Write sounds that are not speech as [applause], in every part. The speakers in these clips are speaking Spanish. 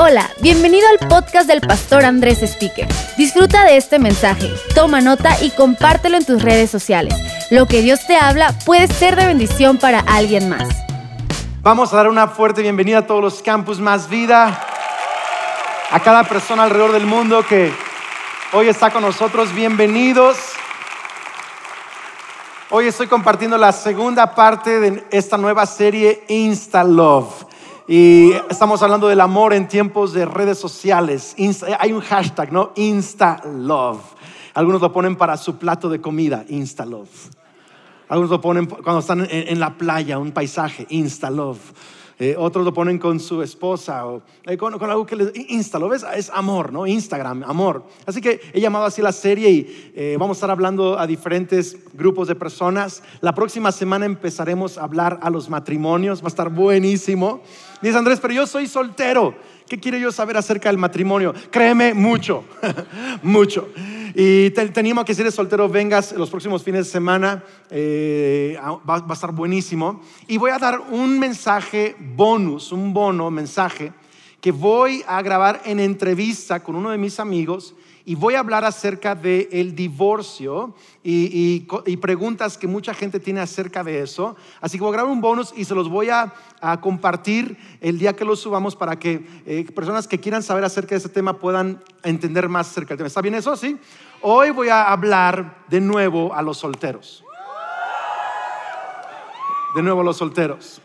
Hola, bienvenido al podcast del pastor Andrés Speaker. Disfruta de este mensaje, toma nota y compártelo en tus redes sociales. Lo que Dios te habla puede ser de bendición para alguien más. Vamos a dar una fuerte bienvenida a todos los campus Más Vida, a cada persona alrededor del mundo que hoy está con nosotros. Bienvenidos. Hoy estoy compartiendo la segunda parte de esta nueva serie Insta Love. Y estamos hablando del amor en tiempos de redes sociales. hay un hashtag, ¿no? Insta Love. Algunos lo ponen para su plato de comida, Insta Love. Algunos lo ponen cuando están en, la playa, un paisaje, Insta Love. Eh, otros lo ponen con su esposa o eh, con, algo que les insta, ¿lo ves? Es amor, ¿no? Instagram, amor. Así que he llamado así la serie y eh, vamos a estar hablando a diferentes grupos de personas. La próxima semana empezaremos a hablar a los matrimonios, va a estar buenísimo. Dice Andrés, pero yo soy soltero. ¿Qué quiero yo saber acerca del matrimonio? Créeme, mucho, [laughs] mucho. Y te, animo a que si eres soltero vengas los próximos fines de semana, eh, va, a estar buenísimo. Y voy a dar un mensaje bonus, un bono mensaje, que voy a grabar en entrevista con uno de mis amigos y voy a hablar acerca del el divorcio y, preguntas que mucha gente tiene acerca de eso. Así que voy a grabar un bonus y se los voy a, compartir el día que lo subamos para que eh, personas que quieran saber acerca de ese tema puedan entender más acerca del tema. ¿Está bien eso? Sí. Hoy voy a hablar de nuevo a los solteros. De nuevo a los solteros.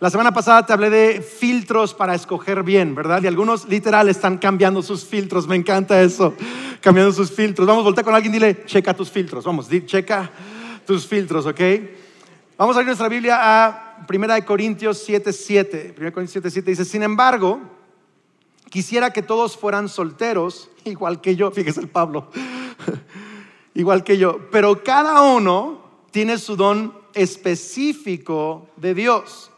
La semana pasada te hablé de filtros para escoger bien, ¿verdad? Y algunos literal están cambiando sus filtros. Me encanta eso, cambiando sus filtros. Vamos, voltea con alguien, dile, checa tus filtros. Vamos, checa tus filtros, ¿ok? Vamos a abrir nuestra Biblia a 1 Corintios 7:7. 1 Corintios 7:7 dice, sin embargo, quisiera que todos fueran solteros, [laughs] igual que yo, fíjese el Pablo, [laughs] igual que yo, pero cada uno tiene su don específico de Dios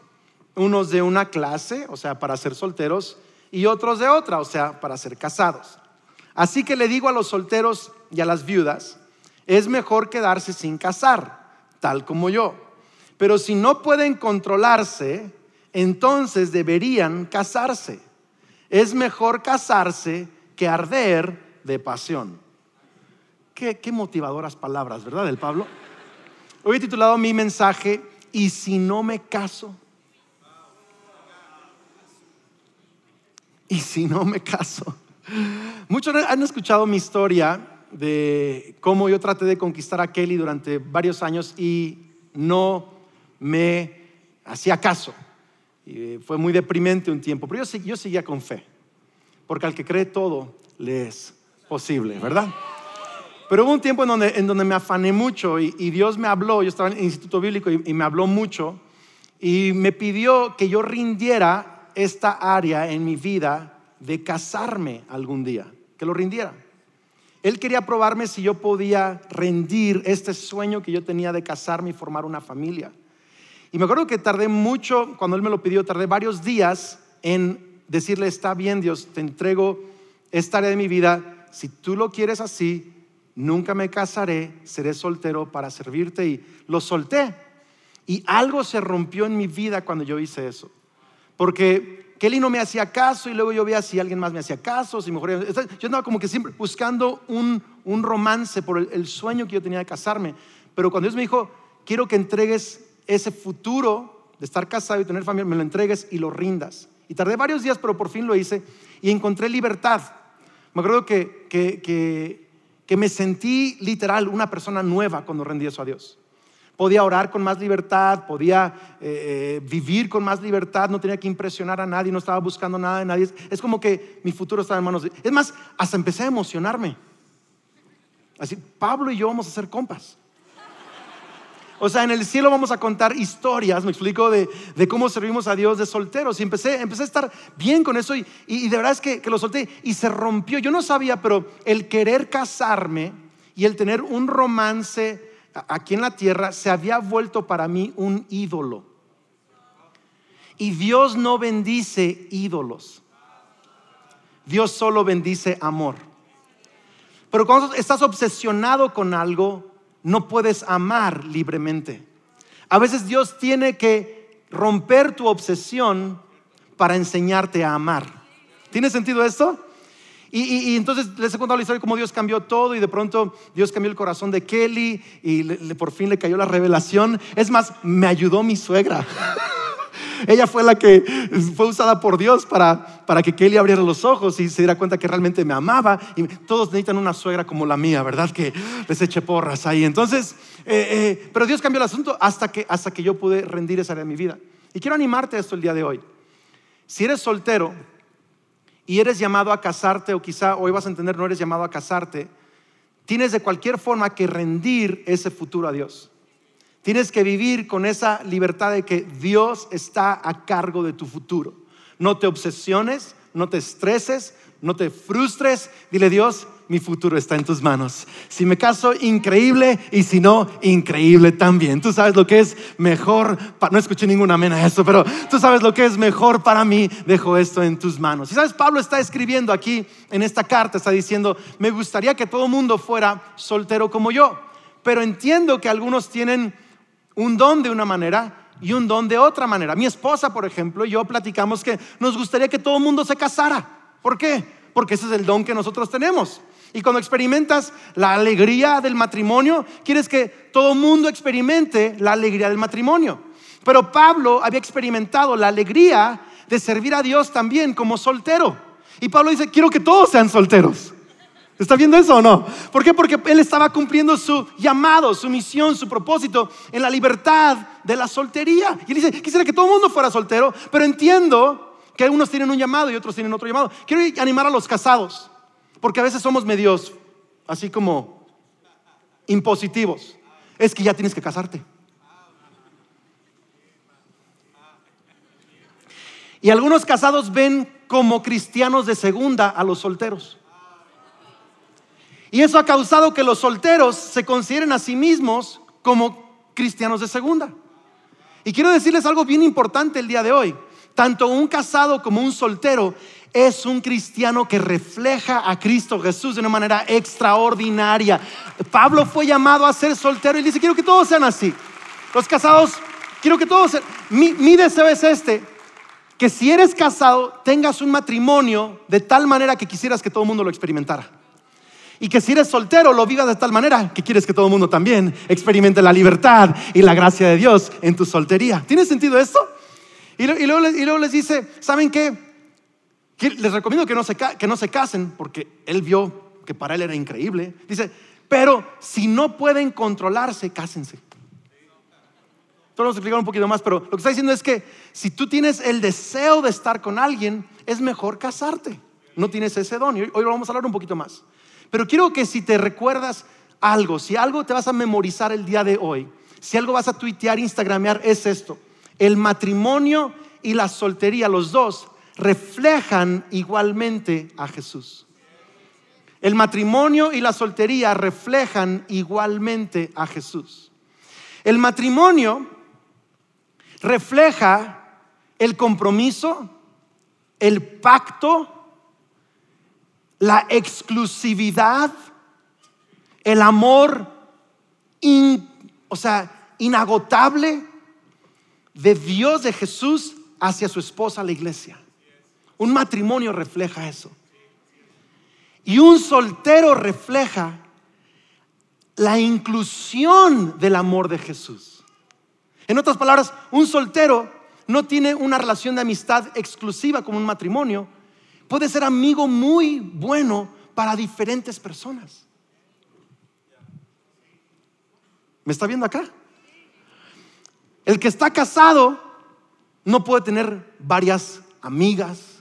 unos de una clase, o sea, para ser solteros, y otros de otra, o sea, para ser casados. Así que le digo a los solteros y a las viudas, es mejor quedarse sin casar, tal como yo. Pero si no pueden controlarse, entonces deberían casarse. Es mejor casarse que arder de pasión. Qué, qué motivadoras palabras, ¿verdad, del Pablo? Hoy he titulado mi mensaje, ¿y si no me caso? [laughs] ¿y si no me caso? Muchos han escuchado mi historia de cómo yo traté de conquistar a Kelly durante varios años y no me hacía caso. Y fue muy deprimente un tiempo, pero yo, yo seguía con fe, porque al que cree todo le es posible, ¿verdad? Pero hubo un tiempo en donde, en donde me afané mucho y, Dios me habló, yo estaba en el Instituto Bíblico y me habló mucho y me pidió que yo rindiera esta área en mi vida de casarme algún día, que lo rindiera. Él quería probarme si yo podía rendir este sueño que yo tenía de casarme y formar una familia. Y me acuerdo que tardé mucho, cuando él me lo pidió, tardé varios días en decirle, está bien Dios, te entrego esta área de mi vida, si tú lo quieres así, nunca me casaré, seré soltero para servirte y lo solté. Y algo se rompió en mi vida cuando yo hice eso. Porque Kelly no me hacía caso y luego yo veía si alguien más me hacía caso, si mejor... Yo andaba como que siempre buscando un, romance por el, sueño que yo tenía de casarme. Pero cuando Dios me dijo, quiero que entregues ese futuro de estar casado y tener familia, me lo entregues y lo rindas. Y tardé varios días, pero por fin lo hice y encontré libertad. Me acuerdo que, que, que me sentí literal una persona nueva cuando rendí eso a Dios podía orar con más libertad, podía eh, eh, vivir con más libertad, no tenía que impresionar a nadie, no estaba buscando nada de nadie. Es como que mi futuro estaba en manos de... Es más, hasta empecé a emocionarme. Así, Pablo y yo vamos a ser compas. O sea, en el cielo vamos a contar historias, me explico, de, cómo servimos a Dios de solteros. Y empecé, empecé a estar bien con eso y, y de verdad es que lo solté y se rompió. Yo no sabía, pero el querer casarme y el tener un romance aquí en la tierra se había vuelto para mí un ídolo. Y Dios no bendice ídolos. Dios solo bendice amor. Pero cuando estás obsesionado con algo, no puedes amar libremente. A veces Dios tiene que romper tu obsesión para enseñarte a amar. ¿Tiene sentido esto? Y, entonces les he contado la historia de cómo Dios cambió todo y de pronto Dios cambió el corazón de Kelly y por fin le cayó la revelación. Es más, me ayudó mi suegra. [laughs] Ella fue la que fue usada por Dios para, para que Kelly abriera los ojos y se diera cuenta que realmente me amaba. Y todos necesitan una suegra como la mía, ¿verdad? Que les eche porras ahí. Entonces, eh, eh, pero Dios cambió el asunto hasta que, hasta que yo pude rendir esa área de mi vida. Y quiero animarte a esto el día de hoy. Si eres soltero y eres llamado a casarte, o quizá hoy vas a entender, no eres llamado a casarte, tienes de cualquier forma que rendir ese futuro a Dios. Tienes que vivir con esa libertad de que Dios está a cargo de tu futuro. No te obsesiones, no te estreses, no te frustres. Dile Dios, mi futuro está en tus manos. Si me caso, increíble, y si no, increíble también. Tú sabes lo que es mejor, no escuché ninguna amén a eso, pero tú sabes lo que es mejor para mí, dejo esto en tus manos. Y sabes, Pablo está escribiendo aquí en esta carta, está diciendo, me gustaría que todo mundo fuera soltero como yo, pero entiendo que algunos tienen un don de una manera y un don de otra manera. Mi esposa, por ejemplo, y yo platicamos que nos gustaría que todo el mundo se casara. ¿Por qué? Porque ese es el don que nosotros tenemos. Y cuando experimentas la alegría del matrimonio, quieres que todo mundo experimente la alegría del matrimonio. Pero Pablo había experimentado la alegría de servir a Dios también como soltero. Y Pablo dice, quiero que todos sean solteros. ¿Está viendo eso o no? ¿Por qué? Porque él estaba cumpliendo su llamado, su misión, su propósito en la libertad de la soltería. Y él dice, quisiera que todo el mundo fuera soltero, pero entiendo que unos tienen un llamado y otros tienen otro llamado. Quiero animar a los casados, porque a veces somos medios así como impositivos. Es que ya tienes que casarte. Y algunos casados ven como cristianos de segunda a los solteros. Y eso ha causado que los solteros se consideren a sí mismos como cristianos de segunda. Y quiero decirles algo bien importante el día de hoy. Tanto un casado como un soltero es un cristiano que refleja a Cristo Jesús de una manera extraordinaria. Pablo fue llamado a ser soltero y dice, quiero que todos sean así. Los casados, quiero que todos sean... Mi, mi deseo es este, que si eres casado, tengas un matrimonio de tal manera que quisieras que todo el mundo lo experimentara. Y que si eres soltero lo vivas de tal manera que quieres que todo el mundo también experimente la libertad y la gracia de Dios en tu soltería. ¿Tiene sentido esto? Y, luego, les dice, ¿saben qué? Les recomiendo que no, se, que no se casen porque él vio que para él era increíble. Dice, pero si no pueden controlarse, cásense. Esto vamos a explicar un poquito más, pero lo que está diciendo es que si tú tienes el deseo de estar con alguien, es mejor casarte. No tienes ese don. Y hoy, hoy vamos a hablar un poquito más. Pero quiero que si te recuerdas algo, si algo te vas a memorizar el día de hoy, si algo vas a tuitear, instagramear, es esto. El matrimonio y la soltería, los dos, reflejan igualmente a Jesús. El matrimonio y la soltería reflejan igualmente a Jesús. El matrimonio refleja el compromiso, el pacto, la exclusividad, el amor, o sea, inagotable de Dios, de Jesús, hacia su esposa, la iglesia. Un matrimonio refleja eso. Y un soltero refleja la inclusión del amor de Jesús. En otras palabras, un soltero no tiene una relación de amistad exclusiva como un matrimonio, puede ser amigo muy bueno para diferentes personas. ¿Me está viendo acá? El que está casado no puede tener varias amigas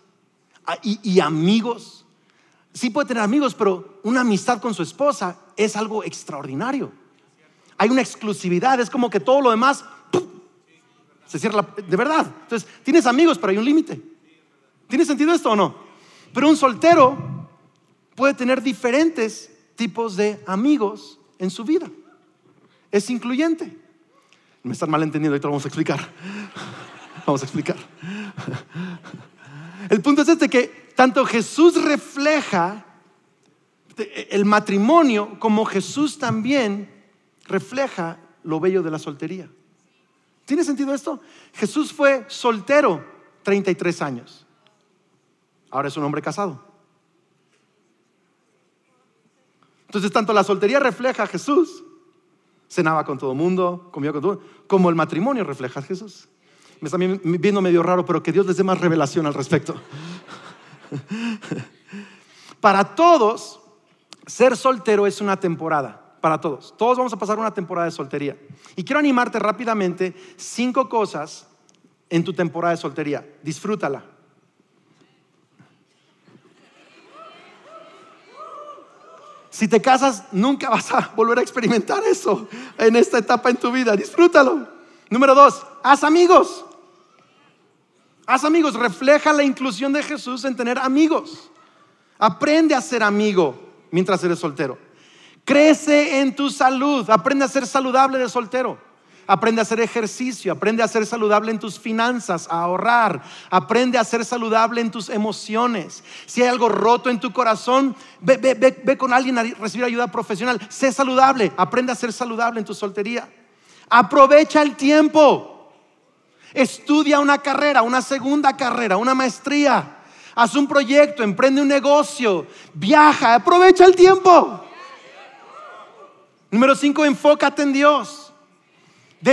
y, amigos. Sí puede tener amigos, pero una amistad con su esposa es algo extraordinario. Hay una exclusividad, es como que todo lo demás se cierra de verdad. Entonces, tienes amigos, pero hay un límite. ¿Tiene sentido esto o no? Pero un soltero puede tener diferentes tipos de amigos en su vida. Es incluyente. Me están mal entendiendo, ahorita lo vamos a explicar. [laughs] Vamos a explicar. El punto es este que tanto Jesús refleja el matrimonio como Jesús también refleja lo bello de la soltería. ¿Tiene sentido esto? Jesús fue soltero 33 años. ahora es un hombre casado. Entonces, tanto la soltería refleja a Jesús, cenaba con todo el mundo, comía con todo el mundo, como el matrimonio refleja a Jesús. Me están viendo medio raro, pero que Dios les dé más revelación al respecto. [laughs] Para todos, ser soltero es una temporada. Para todos. Todos vamos a pasar una temporada de soltería. Y quiero animarte rápidamente cinco cosas en tu temporada de soltería. Disfrútala. Si te casas, nunca vas a volver a experimentar eso en esta etapa en tu vida. Disfrútalo. Número dos, haz amigos. Haz amigos. Refleja la inclusión de Jesús en tener amigos. Aprende a ser amigo mientras eres soltero. Crece en tu salud. Aprende a ser saludable de soltero. Aprende a hacer ejercicio, aprende a ser saludable en tus finanzas, a ahorrar, aprende a ser saludable en tus emociones. Si hay algo roto en tu corazón, ve, ve con alguien a recibir ayuda profesional. Sé saludable, aprende a ser saludable en tu soltería. Aprovecha el tiempo. Estudia una carrera, una segunda carrera, una maestría. Haz un proyecto, emprende un negocio, viaja, aprovecha el tiempo. Número cinco, enfócate en Dios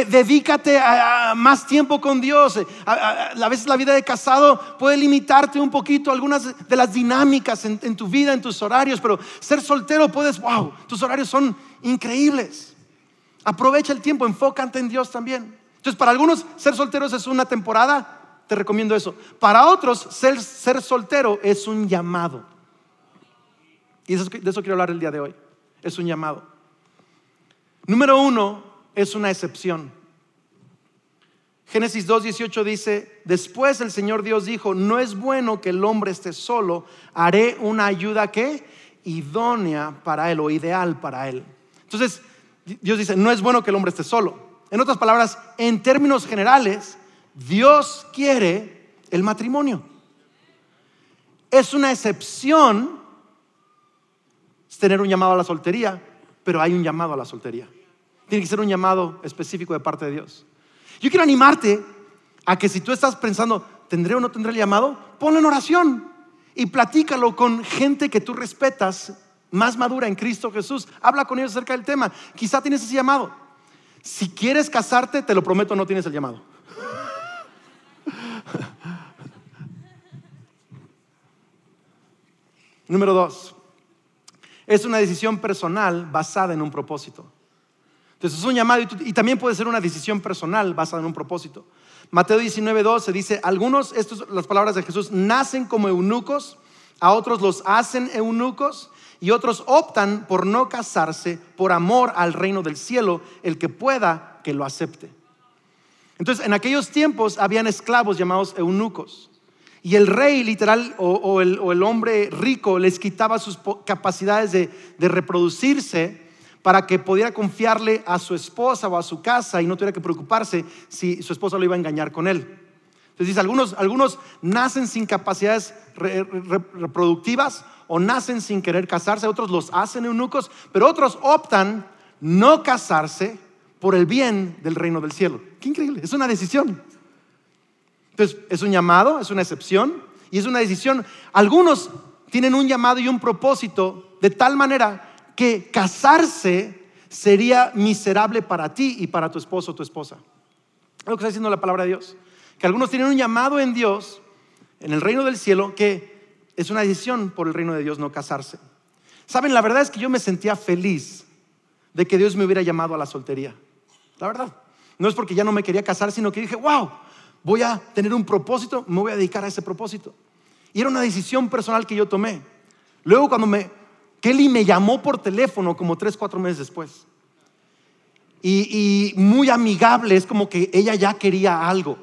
dedícate a, más tiempo con Dios. A, veces la vida de casado puede limitarte un poquito algunas de las dinámicas en, en tu vida, en tus horarios, pero ser soltero puedes, wow, tus horarios son increíbles. Aprovecha el tiempo, enfócate en Dios también. Entonces, para algunos ser solteros es una temporada, te recomiendo eso. Para otros, ser, ser soltero es un llamado. Y de eso quiero hablar el día de hoy. Es un llamado. Número uno, es una excepción. Génesis 2.18 dice, después el Señor Dios dijo, no es bueno que el hombre esté solo, haré una ayuda que idónea para él o ideal para él. Entonces, Dios dice, no es bueno que el hombre esté solo. En otras palabras, en términos generales, Dios quiere el matrimonio. Es una excepción tener un llamado a la soltería, pero hay un llamado a la soltería. Tiene que ser un llamado específico de parte de Dios. Yo quiero animarte a que si tú estás pensando, ¿tendré o no tendré el llamado? Ponlo en oración y platícalo con gente que tú respetas, más madura en Cristo Jesús. Habla con ellos acerca del tema. Quizá tienes ese llamado. Si quieres casarte, te lo prometo, no tienes el llamado. [laughs] Número dos, es una decisión personal basada en un propósito. Entonces es un llamado y, también puede ser una decisión personal basada en un propósito. Mateo 19, 12 dice, algunos, estas las palabras de Jesús, nacen como eunucos, a otros los hacen eunucos y otros optan por no casarse por amor al reino del cielo, el que pueda que lo acepte. Entonces, en aquellos tiempos habían esclavos llamados eunucos. Y el rey literal o, el, hombre rico les quitaba sus capacidades de reproducirse para que pudiera confiarle a su esposa o a su casa y no tuviera que preocuparse si su esposa lo iba a engañar con él. Entonces dice, algunos, algunos nacen sin capacidades reproductivas o nacen sin querer casarse, otros los hacen eunucos, pero otros optan no casarse por el bien del reino del cielo. Qué increíble, es una decisión. Entonces, es un llamado, es una excepción y es una decisión. Algunos tienen un llamado y un propósito de tal manera que casarse sería miserable para ti y para tu esposo o tu esposa. Es lo que está diciendo la palabra de Dios. Que algunos tienen un llamado en Dios, en el reino del cielo, que es una decisión por el reino de Dios no casarse. Saben, la verdad es que yo me sentía feliz de que Dios me hubiera llamado a la soltería. La verdad. No es porque ya no me quería casar, sino que dije, wow, voy a tener un propósito, me voy a dedicar a ese propósito. Y era una decisión personal que yo tomé. Luego cuando me Kelly me llamó por teléfono como tres, cuatro meses después. Y, muy amigable, es como que ella ya quería algo.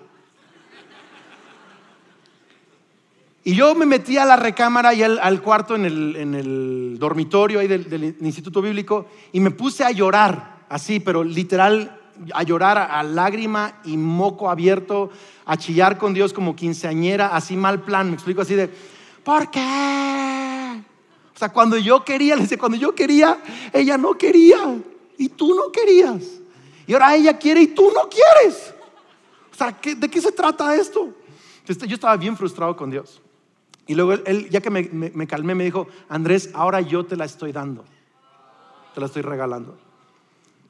Y yo me metí a la recámara y al, cuarto en el, dormitorio ahí del, Instituto Bíblico y me puse a llorar, así, pero literal, a llorar a, lágrima y moco abierto, a chillar con Dios como quinceañera, así mal plan, me explico así de, ¿por qué? O sea, cuando yo quería, le decía, cuando yo quería, ella no quería. Y tú no querías. Y ahora ella quiere y tú no quieres. O sea, ¿de qué se trata esto? yo estaba bien frustrado con Dios. Y luego él, ya que me, calmé, me dijo, Andrés, ahora yo te la estoy dando. Te la estoy regalando.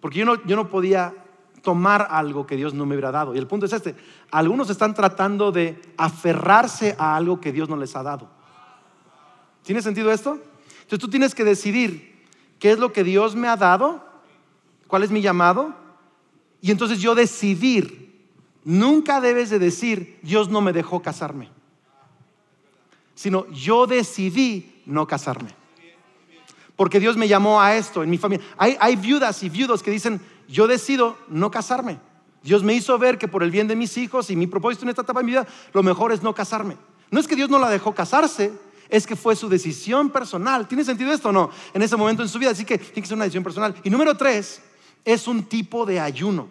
Porque yo no, yo no podía tomar algo que Dios no me hubiera dado. Y el punto es este, algunos están tratando de aferrarse a algo que Dios no les ha dado. ¿Tiene sentido esto? Entonces tú tienes que decidir qué es lo que Dios me ha dado, cuál es mi llamado, y entonces yo decidir. Nunca debes de decir, Dios no me dejó casarme, sino yo decidí no casarme. Porque Dios me llamó a esto en mi familia. Hay, viudas y viudos que dicen, yo decido no casarme. Dios me hizo ver que por el bien de mis hijos y mi propósito en esta etapa de mi vida, lo mejor es no casarme. No es que Dios no la dejó casarse, es que fue su decisión personal. ¿Tiene sentido esto o no? En ese momento en su vida, así que tiene que ser una decisión personal. Y número tres, es un tipo de ayuno.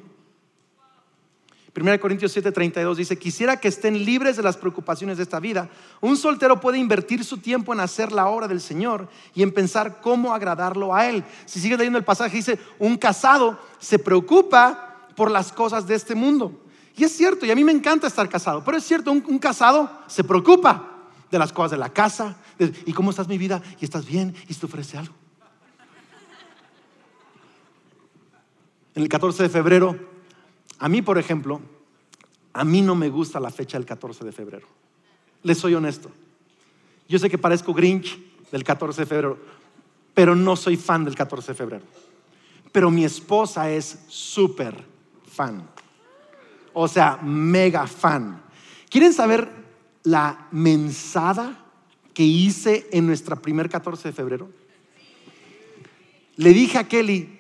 1 Corintios 7:32 dice, quisiera que estén libres de las preocupaciones de esta vida. Un soltero puede invertir su tiempo en hacer la obra del Señor y en pensar cómo agradarlo a Él. Si sigues leyendo el pasaje, dice, un casado se preocupa por las cosas de este mundo. Y es cierto, y a mí me encanta estar casado, pero es cierto, un, casado se preocupa de las cosas de la casa, y cómo estás mi vida, y estás bien, y te ofrece algo. En el 14 de febrero a mí, por ejemplo, a mí no me gusta la fecha del 14 de febrero. Les soy honesto. Yo sé que parezco Grinch del 14 de febrero, pero no soy fan del 14 de febrero. Pero mi esposa es súper fan. O sea, mega fan. ¿Quieren saber la mensada que hice en nuestra primer 14 de febrero? Le dije a Kelly,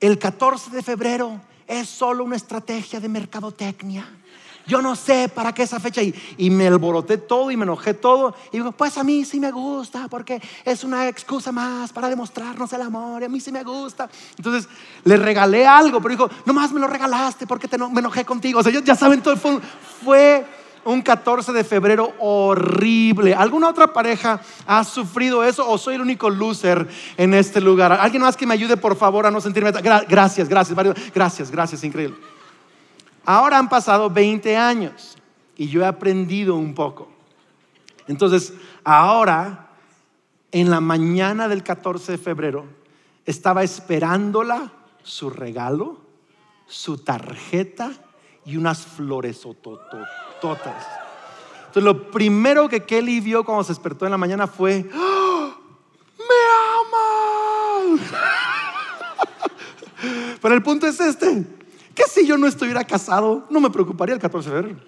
el 14 de febrero es solo una estrategia de mercadotecnia. Yo no sé para qué esa fecha. Y, y, me alboroté todo y me enojé todo. Y digo, pues a mí sí me gusta porque es una excusa más para demostrarnos el amor. Y a mí sí me gusta. Entonces le regalé algo, pero dijo, nomás me lo regalaste porque te me enojé contigo. O sea, ya saben, todo fue, fue un 14 de febrero horrible. ¿Alguna otra pareja ha sufrido eso o soy el único loser en este lugar? ¿Alguien más que me ayude, por favor, a no sentirme... gracias, gracias, gracias, gracias, increíble. Ahora han pasado 20 años y yo he aprendido un poco. Entonces, ahora, en la mañana del 14 de febrero, estaba esperándola su regalo, su tarjeta y unas flores entonces lo primero que Kelly vio cuando se despertó en la mañana fue, ¡Ah! ¡me aman! [laughs] Pero el punto es este, que si yo no estuviera casado, no me preocuparía el 14 de febrero.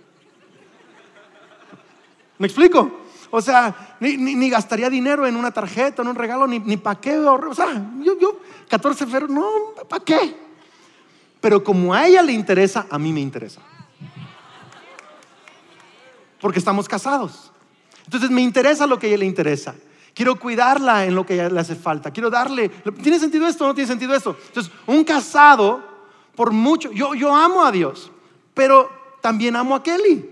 ¿Me explico? O sea, ni, gastaría dinero en una tarjeta, en un regalo, ni, ni para qué. O sea, yo, yo, 14 de febrero, no, ¿para qué? Pero como a ella le interesa, a mí me interesa porque estamos casados. Entonces me interesa lo que a ella le interesa. Quiero cuidarla en lo que ella le hace falta. Quiero darle... ¿Tiene sentido esto no tiene sentido esto? Entonces, un casado, por mucho... Yo, yo amo a Dios, pero también amo a Kelly.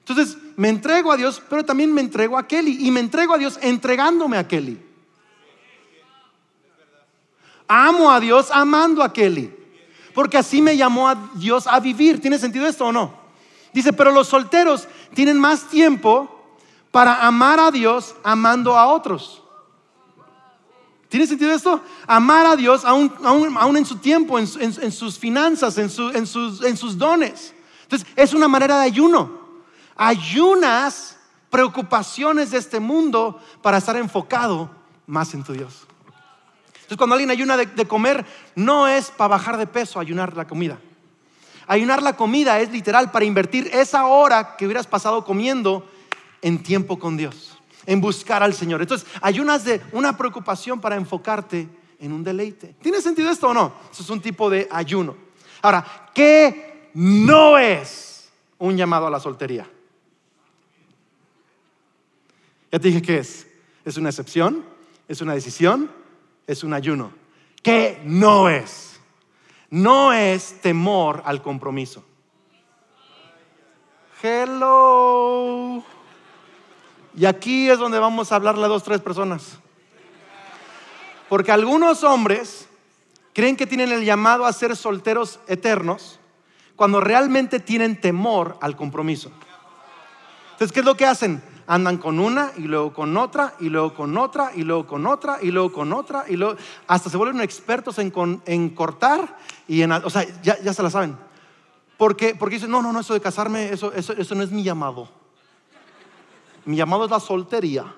Entonces, me entrego a Dios, pero también me entrego a Kelly. Y me entrego a Dios entregándome a Kelly. Amo a Dios amando a Kelly. Porque así me llamó a Dios a vivir. ¿Tiene sentido esto o no? Dice, pero los solteros tienen más tiempo para amar a Dios amando a otros. ¿Tiene sentido esto? Amar a Dios aún, en su tiempo, en, sus finanzas, en, sus, en sus dones. Entonces, es una manera de ayuno. Ayunas preocupaciones de este mundo para estar enfocado más en tu Dios. Entonces, cuando alguien ayuna de comer, no es para bajar de peso, ayunar la comida. Ayunar la comida es literal para invertir esa hora que hubieras pasado comiendo en tiempo con Dios, en buscar al Señor. Entonces, ayunas de una preocupación para enfocarte en un deleite. ¿Tiene sentido esto o no? Eso es un tipo de ayuno. Ahora, ¿qué no es un llamado a la soltería? Ya te dije qué es. Es una excepción, es una decisión, es un ayuno. ¿Qué no es? No es temor al compromiso. Hello. Y aquí es donde vamos a hablarle a dos, tres personas. Porque algunos hombres creen que tienen el llamado a ser solteros eternos cuando realmente tienen temor al compromiso. Entonces, ¿qué es lo que hacen? Andan con una y luego con otra y luego con otra y luego con otra y luego con otra y luego hasta se vuelven expertos en, en cortar y en, o sea, ya, ya se la saben. Porque, porque dicen, no, no, no, eso de casarme, eso, eso, eso no es mi llamado. Mi llamado es la soltería.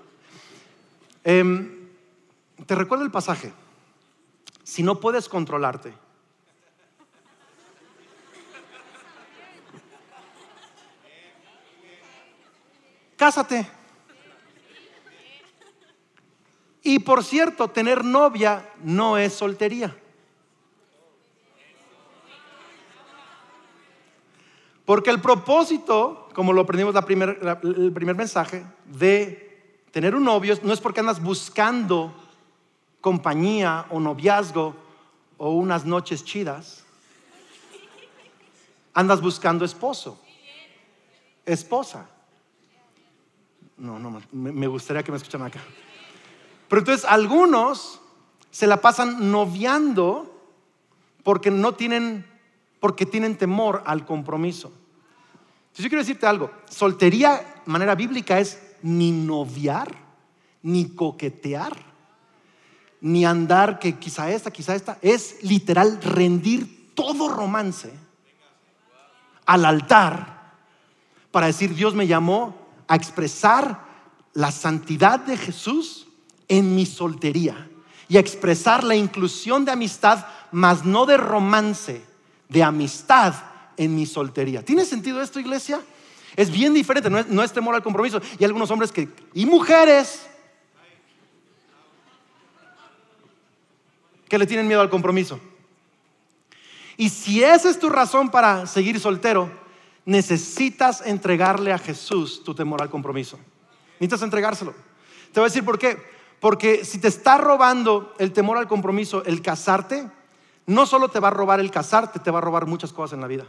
Em, te recuerdo el pasaje. Si no puedes controlarte, cásate. Y por cierto, tener novia no es soltería. Porque el propósito, como lo aprendimos la primer, el primer mensaje, de tener un novio no es porque andas buscando compañía o noviazgo o unas noches chidas. Andas buscando esposo, esposa. No, no, me gustaría que me escuchen acá. Pero entonces algunos se la pasan noviando porque no tienen, porque tienen temor al compromiso. Entonces yo quiero decirte algo, soltería, manera bíblica, es ni noviar, ni coquetear, ni andar que quizá esta, quizá esta, es literal rendir todo romance al altar para decir Dios me llamó a expresar la santidad de Jesús en mi soltería y a expresar la inclusión de amistad, mas no de romance, de amistad en mi soltería. ¿Tiene sentido esto, iglesia? Es bien diferente, no es, temor al compromiso. Y algunos hombres que, y mujeres, que le tienen miedo al compromiso. Y si esa es tu razón para seguir soltero, necesitas entregarle a Jesús tu temor al compromiso. Necesitas entregárselo. Te voy a decir por qué. Porque si te está robando el temor al compromiso, el casarte, no solo te va a robar el casarte, te va a robar muchas cosas en la vida.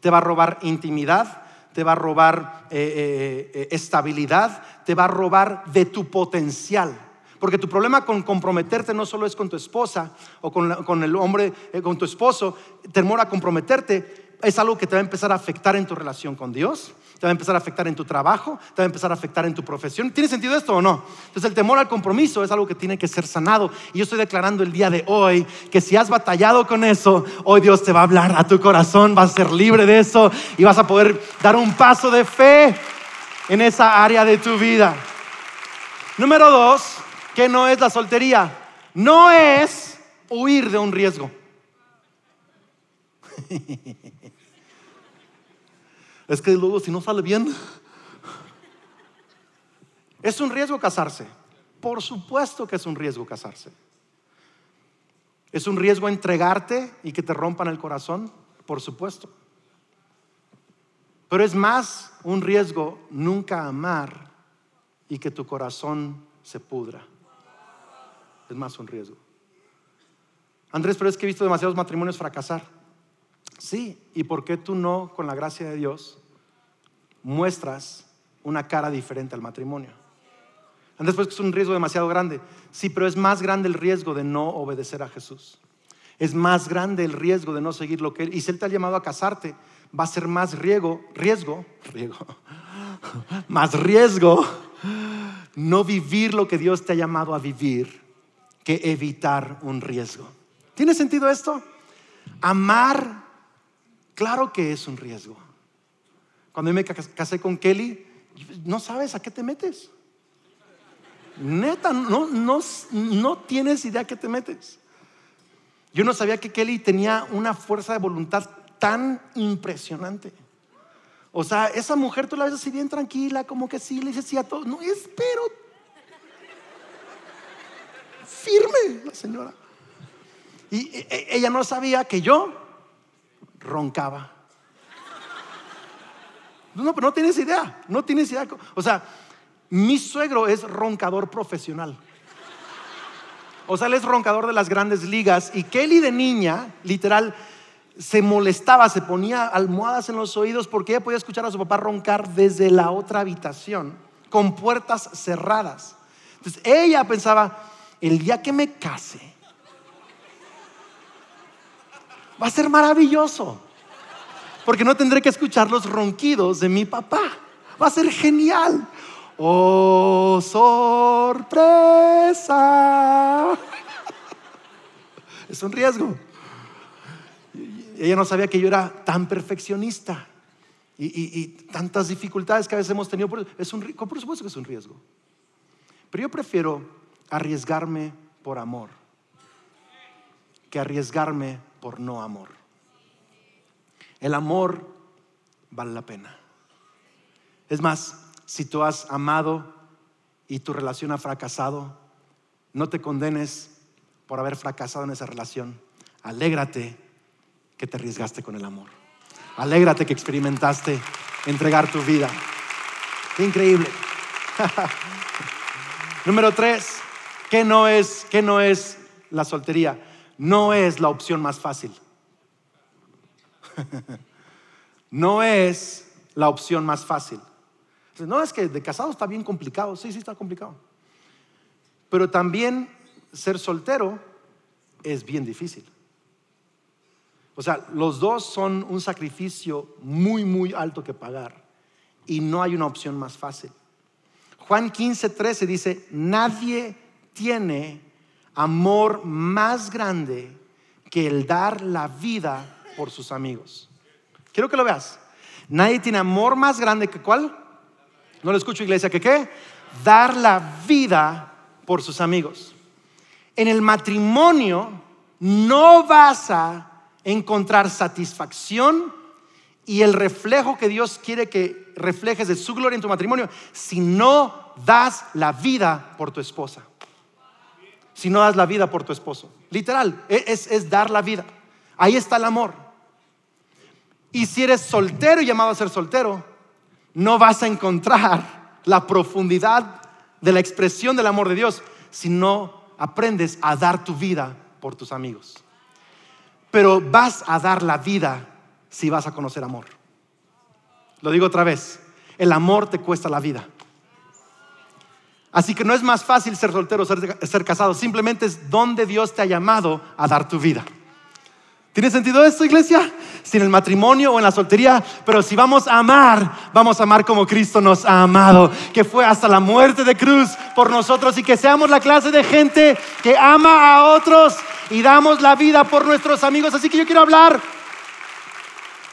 Te va a robar intimidad, te va a robar eh, eh, eh, estabilidad, te va a robar de tu potencial. Porque tu problema con comprometerte no solo es con tu esposa o con, con el hombre, con tu esposo, temor a comprometerte, es algo que te va a empezar a afectar en tu relación con Dios, te va a empezar a afectar en tu trabajo, te va a empezar a afectar en tu profesión. ¿Tiene sentido esto o no? Entonces el temor al compromiso es algo que tiene que ser sanado. Y yo estoy declarando el día de hoy que si has batallado con eso, hoy Dios te va a hablar a tu corazón, vas a ser libre de eso y vas a poder dar un paso de fe en esa área de tu vida. Número dos, que no es la soltería, no es huir de un riesgo. [laughs] Es que luego si no sale bien, [laughs] es un riesgo casarse. Por supuesto que es un riesgo casarse. Es un riesgo entregarte y que te rompan el corazón, por supuesto. Pero es más un riesgo nunca amar y que tu corazón se pudra. Es más un riesgo. Andrés, pero es que he visto demasiados matrimonios fracasar. Sí, ¿y por qué tú no, con la gracia de Dios, muestras una cara diferente al matrimonio? Antes pues es un riesgo demasiado grande. Sí, pero es más grande el riesgo de no obedecer a Jesús. Es más grande el riesgo de no seguir lo que Él. Y si Él te ha llamado a casarte, va a ser más riesgo, riesgo, riesgo, [laughs] más riesgo no vivir lo que Dios te ha llamado a vivir que evitar un riesgo. ¿Tiene sentido esto? Amar Claro que es un riesgo. Cuando yo me casé con Kelly, no sabes a qué te metes. Neta, no, no, no tienes idea a qué te metes. Yo no sabía que Kelly tenía una fuerza de voluntad tan impresionante. O sea, esa mujer tú la ves así bien tranquila, como que sí, le dice sí a todo. No, espero. Firme la señora. Y e, e, ella no sabía que yo roncaba. No, pero no tienes idea, no tienes idea. O sea, mi suegro es roncador profesional. O sea, él es roncador de las grandes ligas y Kelly de niña, literal, se molestaba, se ponía almohadas en los oídos porque ella podía escuchar a su papá roncar desde la otra habitación, con puertas cerradas. Entonces ella pensaba, el día que me case, Va a ser maravilloso. Porque no tendré que escuchar los ronquidos de mi papá. Va a ser genial. Oh, sorpresa. Es un riesgo. Ella no sabía que yo era tan perfeccionista y, tantas dificultades que a veces hemos tenido. Es un, por supuesto que es un riesgo. Pero yo prefiero arriesgarme por amor que arriesgarme por no amor. El amor vale la pena. Es más, si tú has amado y tu relación ha fracasado, no te condenes por haber fracasado en esa relación. Alégrate que te arriesgaste con el amor. Alégrate que experimentaste entregar tu vida. increíble. [laughs] Número tres, ¿qué no es, qué no es la soltería? No es la opción más fácil. [laughs] no es la opción más fácil. No es que de casado está bien complicado, sí, sí está complicado. Pero también ser soltero es bien difícil. O sea, los dos son un sacrificio muy, muy alto que pagar y no hay una opción más fácil. Juan 15, 13 dice, nadie tiene amor más grande que el dar la vida por sus amigos. Quiero que lo veas. Nadie tiene amor más grande que cuál? No lo escucho iglesia, ¿que qué? Dar la vida por sus amigos. En el matrimonio no vas a encontrar satisfacción y el reflejo que Dios quiere que reflejes de su gloria en tu matrimonio si no das la vida por tu esposa. Si no das la vida por tu esposo. Literal, e-, es, es dar la vida. Ahí está el amor. Y si eres soltero y llamado a ser soltero, no vas a encontrar la profundidad de la expresión del amor de Dios si no aprendes a dar tu vida por tus amigos. Pero vas a dar la vida si vas a conocer amor. Lo digo otra vez, el amor te cuesta la vida. Así que no es más fácil ser soltero o ser, casado, simplemente es donde Dios te ha llamado a dar tu vida. ¿Tiene sentido esto, iglesia? Si en el matrimonio o en la soltería, pero si vamos a amar, vamos a amar como Cristo nos ha amado, que fue hasta la muerte de cruz por nosotros y que seamos la clase de gente que ama a otros y damos la vida por nuestros amigos. Así que yo quiero hablar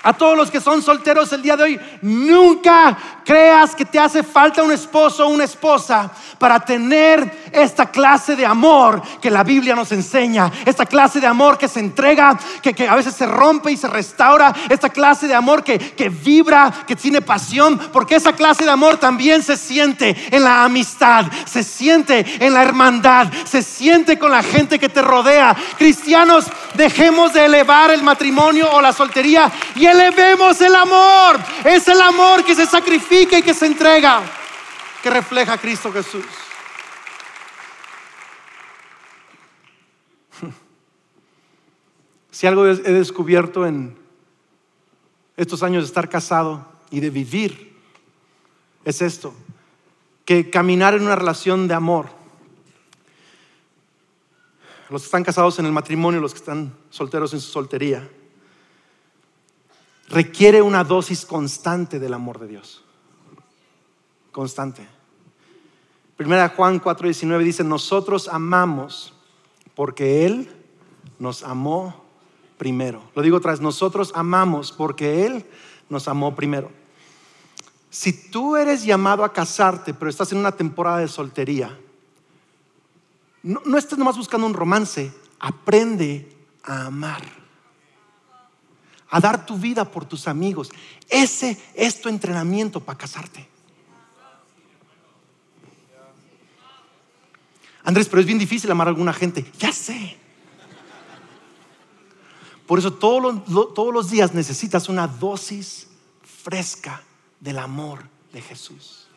a todos los que son solteros el día de hoy, nunca creas que te hace falta un esposo o una esposa para tener esta clase de amor que la Biblia nos enseña, esta clase de amor que se entrega, que, a veces se rompe y se restaura, esta clase de amor que, que vibra, que tiene pasión, porque esa clase de amor también se siente en la amistad, se siente en la hermandad, se siente con la gente que te rodea. Cristianos, dejemos de elevar el matrimonio o la soltería y elevemos el amor. Es el amor que se sacrifica y que se entrega, que refleja Cristo Jesús. [laughs] Si algo he descubierto en estos años de estar casado y de vivir, es esto, que caminar en una relación de amor, los que están casados en el matrimonio, los que están solteros en su soltería, requiere una dosis constante del amor de Dios. Constante. Primera Juan 4:19 dice, nosotros amamos porque Él nos amó primero. Lo digo otra vez, nosotros amamos porque Él nos amó primero. Si tú eres llamado a casarte, pero estás en una temporada de soltería, no, no estés nomás buscando un romance, aprende a amar a dar tu vida por tus amigos. Ese es tu entrenamiento para casarte. Andrés, pero es bien difícil amar a alguna gente. Ya sé. Por eso todos los, todos los días necesitas una dosis fresca del amor de Jesús.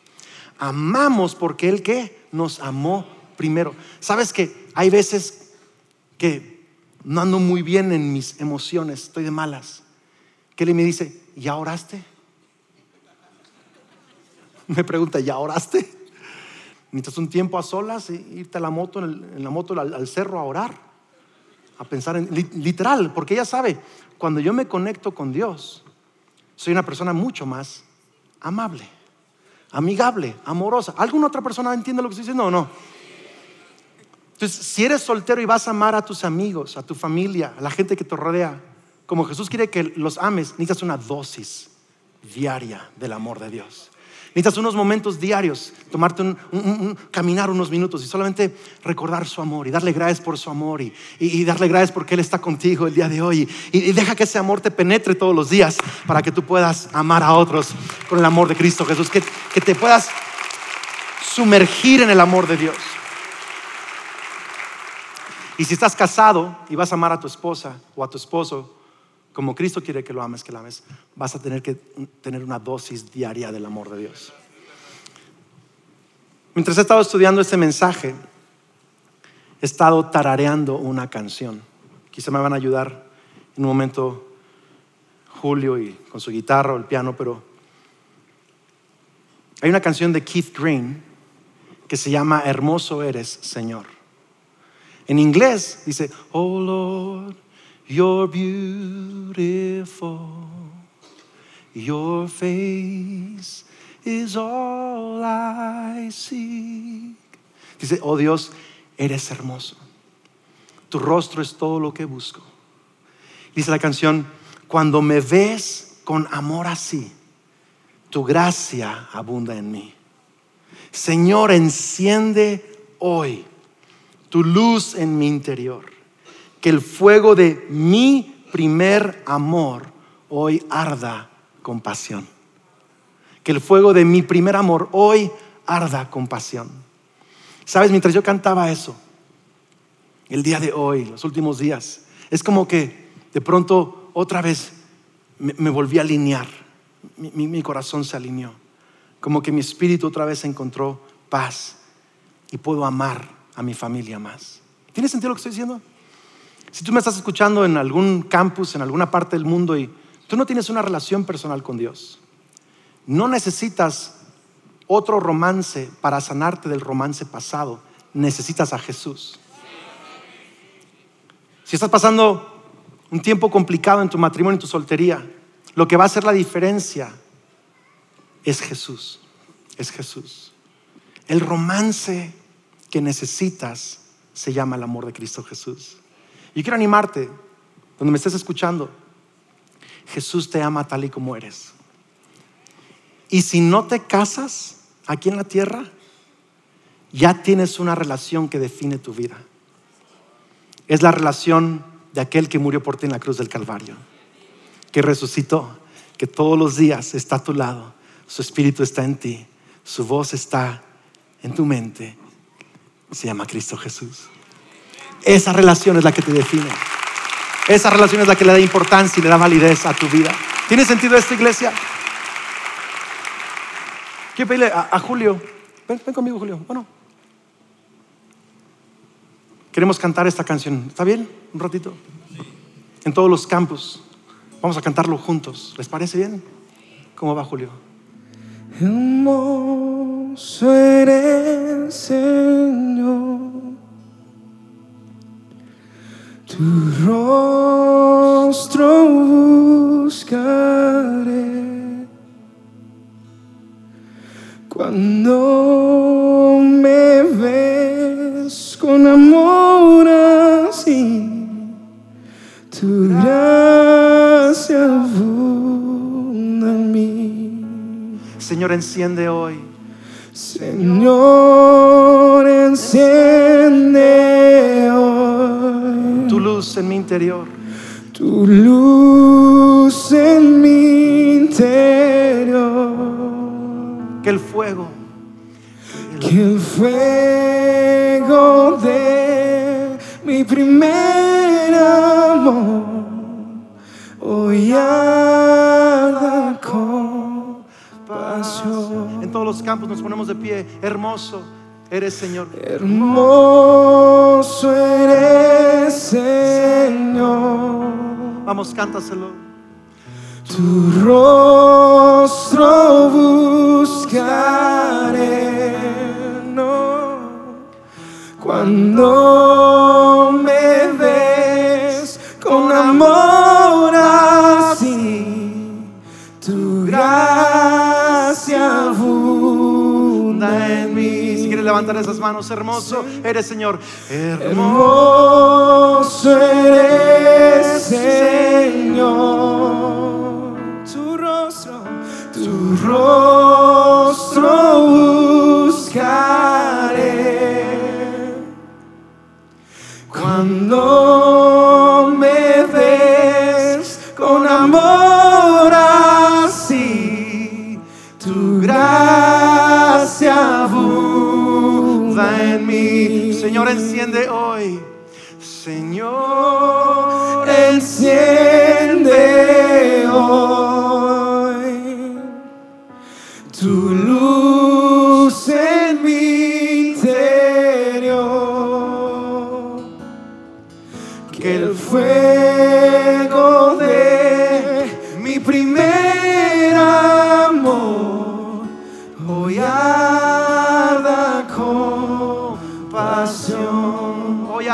Amamos porque Él que nos amó primero. ¿Sabes que hay veces que no ando muy bien en mis emociones, estoy de malas? que él me dice, ¿ya oraste? Me pregunta, ¿ya oraste? Necesitas un tiempo a solas, e irte a la moto, en, la moto al, cerro a orar, a pensar en, literal, porque ella sabe, cuando yo me conecto con Dios, soy una persona mucho más amable. amigable, amorosa. ¿Alguna otra persona entiende lo que estoy diciendo o no? Entonces, si eres soltero y vas a amar a tus amigos, a tu familia, a la gente que te rodea, como Jesús quiere que los ames, necesitas una dosis diaria del amor de Dios. Necesitas unos momentos diarios, tomarte un, caminar unos minutos y solamente recordar su amor y darle gracias por su amor y, darle gracias porque Él está contigo el día de hoy. Y, deja que ese amor te penetre todos los días para que tú puedas amar a otros con el amor de Cristo Jesús, que, que te puedas sumergir en el amor de Dios. Y si estás casado y vas a amar a tu esposa o a tu esposo, como Cristo quiere que lo ames, que lo ames, vas a tener que tener una dosis diaria del amor de Dios. Mientras he estado estudiando este mensaje, he estado tarareando una canción. Quizá me van a ayudar en un momento Julio y con su guitarra o el piano, pero hay una canción de Keith Green que se llama Hermoso eres, Señor. En inglés dice, Oh Lord, you're beautiful. Your face is all I seek. Dice, oh Dios, eres hermoso. Tu rostro es todo lo que busco. Dice la canción, cuando me ves con amor así, tu gracia abunda en mí. Señor, enciende hoy tu luz en mi interior. Que el fuego de mi primer amor hoy arda con pasión. Que el fuego de mi primer amor hoy arda con pasión. Sabes, mientras yo cantaba eso, el día de hoy, los últimos días, es como que de pronto otra vez me, volví a alinear. Mi, corazón se alineó. Como que mi espíritu otra vez encontró paz y puedo amar a mi familia más. ¿Tiene sentido lo que estoy diciendo? Si tú me estás escuchando en algún campus, en alguna parte del mundo y tú no tienes una relación personal con Dios, no necesitas otro romance para sanarte del romance pasado, necesitas a Jesús. Si estás pasando un tiempo complicado en tu matrimonio, en tu soltería, lo que va a hacer la diferencia es Jesús, es Jesús. El romance que necesitas se llama el amor de Cristo Jesús. Y quiero animarte, donde me estés escuchando, Jesús te ama tal y como eres. Y si no te casas aquí en la tierra, ya tienes una relación que define tu vida. Es la relación de aquel que murió por ti en la cruz del Calvario, que resucitó, que todos los días está a tu lado, su espíritu está en ti, su voz está en tu mente se llama Cristo Jesús. Esa relación es la que te define. Esa relación es la que le da importancia y le da validez a tu vida. ¿Tiene sentido esta iglesia? Quiero pedirle a, Julio. Ven, ven, conmigo, Julio. Bueno. Queremos cantar esta canción. ¿Está bien? Un ratito. En todos los campos. Vamos a cantarlo juntos. ¿Les parece bien? ¿Cómo va, Julio? Hermoso eres, Señor. Tu rostro buscaré cuando me ves con amor así. Tu gracia Señor, enciende hoy. Señor, enciende hoy. Luz en mi interior. Tu luz en mi interior. Que el fuego. Que el fuego de mi primer amor hoy En todos los campos nos ponemos de pie. Hermoso eres, Señor. Hermoso eres, Señor. Vamos, cántaselo. Tu rostro buscaré. No. Cuando me ves con amor levantar esas manos, hermoso eres Señor. Hermoso. Eres, Señor. Tu rostro, tu rostro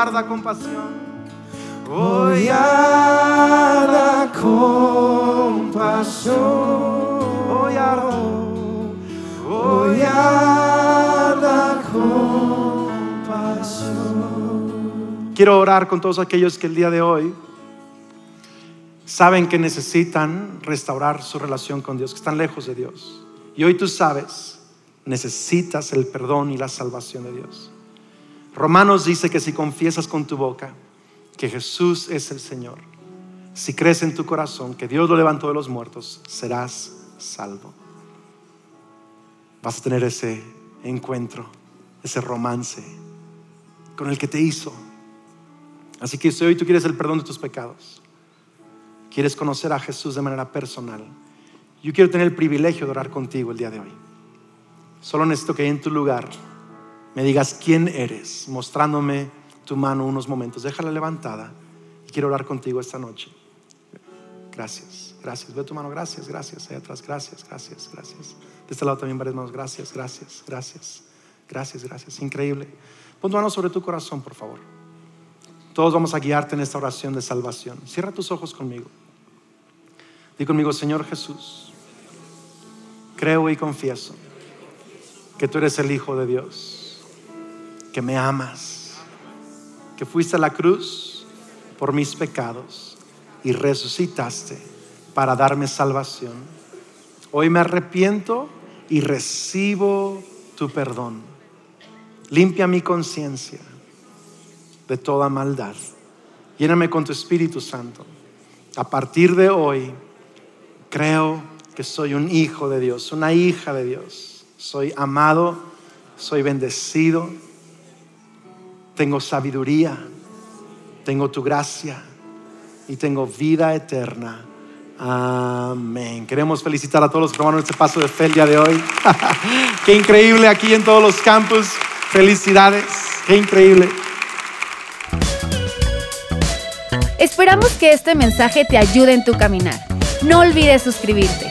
arda compasión. Hoy arda con pasión. Hoy. Hoy arda con pasión. Quiero orar con todos aquellos que el día de hoy saben que necesitan restaurar su relación con Dios, que están lejos de Dios. Y hoy tú sabes, necesitas el perdón y la salvación de Dios. Romanos dice que si confiesas con tu boca que Jesús es el Señor, si crees en tu corazón que Dios lo levantó de los muertos, serás salvo. Vas a tener ese encuentro, ese romance con el que te hizo. Así que si hoy tú quieres el perdón de tus pecados, quieres conocer a Jesús de manera personal, yo quiero tener el privilegio de orar contigo el día de hoy. Solo necesito que en tu lugar me digas quién eres, mostrándome tu mano unos momentos. Déjala levantada y quiero orar contigo esta noche. Gracias, gracias. Veo tu mano, gracias, gracias. Ahí atrás, gracias, gracias, gracias. De este lado también varias manos, gracias, gracias, gracias, gracias, gracias. Increíble. Pon tu mano sobre tu corazón, por favor. Todos vamos a guiarte en esta oración de salvación. Cierra tus ojos conmigo. Di conmigo, Señor Jesús, creo y confieso que tú eres el Hijo de Dios, que me amas, que fuiste a la cruz por mis pecados y resucitaste para darme salvación. Hoy me arrepiento y recibo tu perdón. Limpia mi conciencia de toda maldad. Lléname con tu Espíritu Santo. A partir de hoy, creo que soy un hijo de Dios, una hija de Dios. Soy amado, soy bendecido, tengo sabiduría, tengo tu gracia y tengo vida eterna. Amén. Queremos felicitar a todos los que tomaron este paso de fe el día de hoy. [laughs] Qué increíble aquí en todos los campus. Felicidades. Qué increíble. Esperamos que este mensaje te ayude en tu caminar. No olvides suscribirte.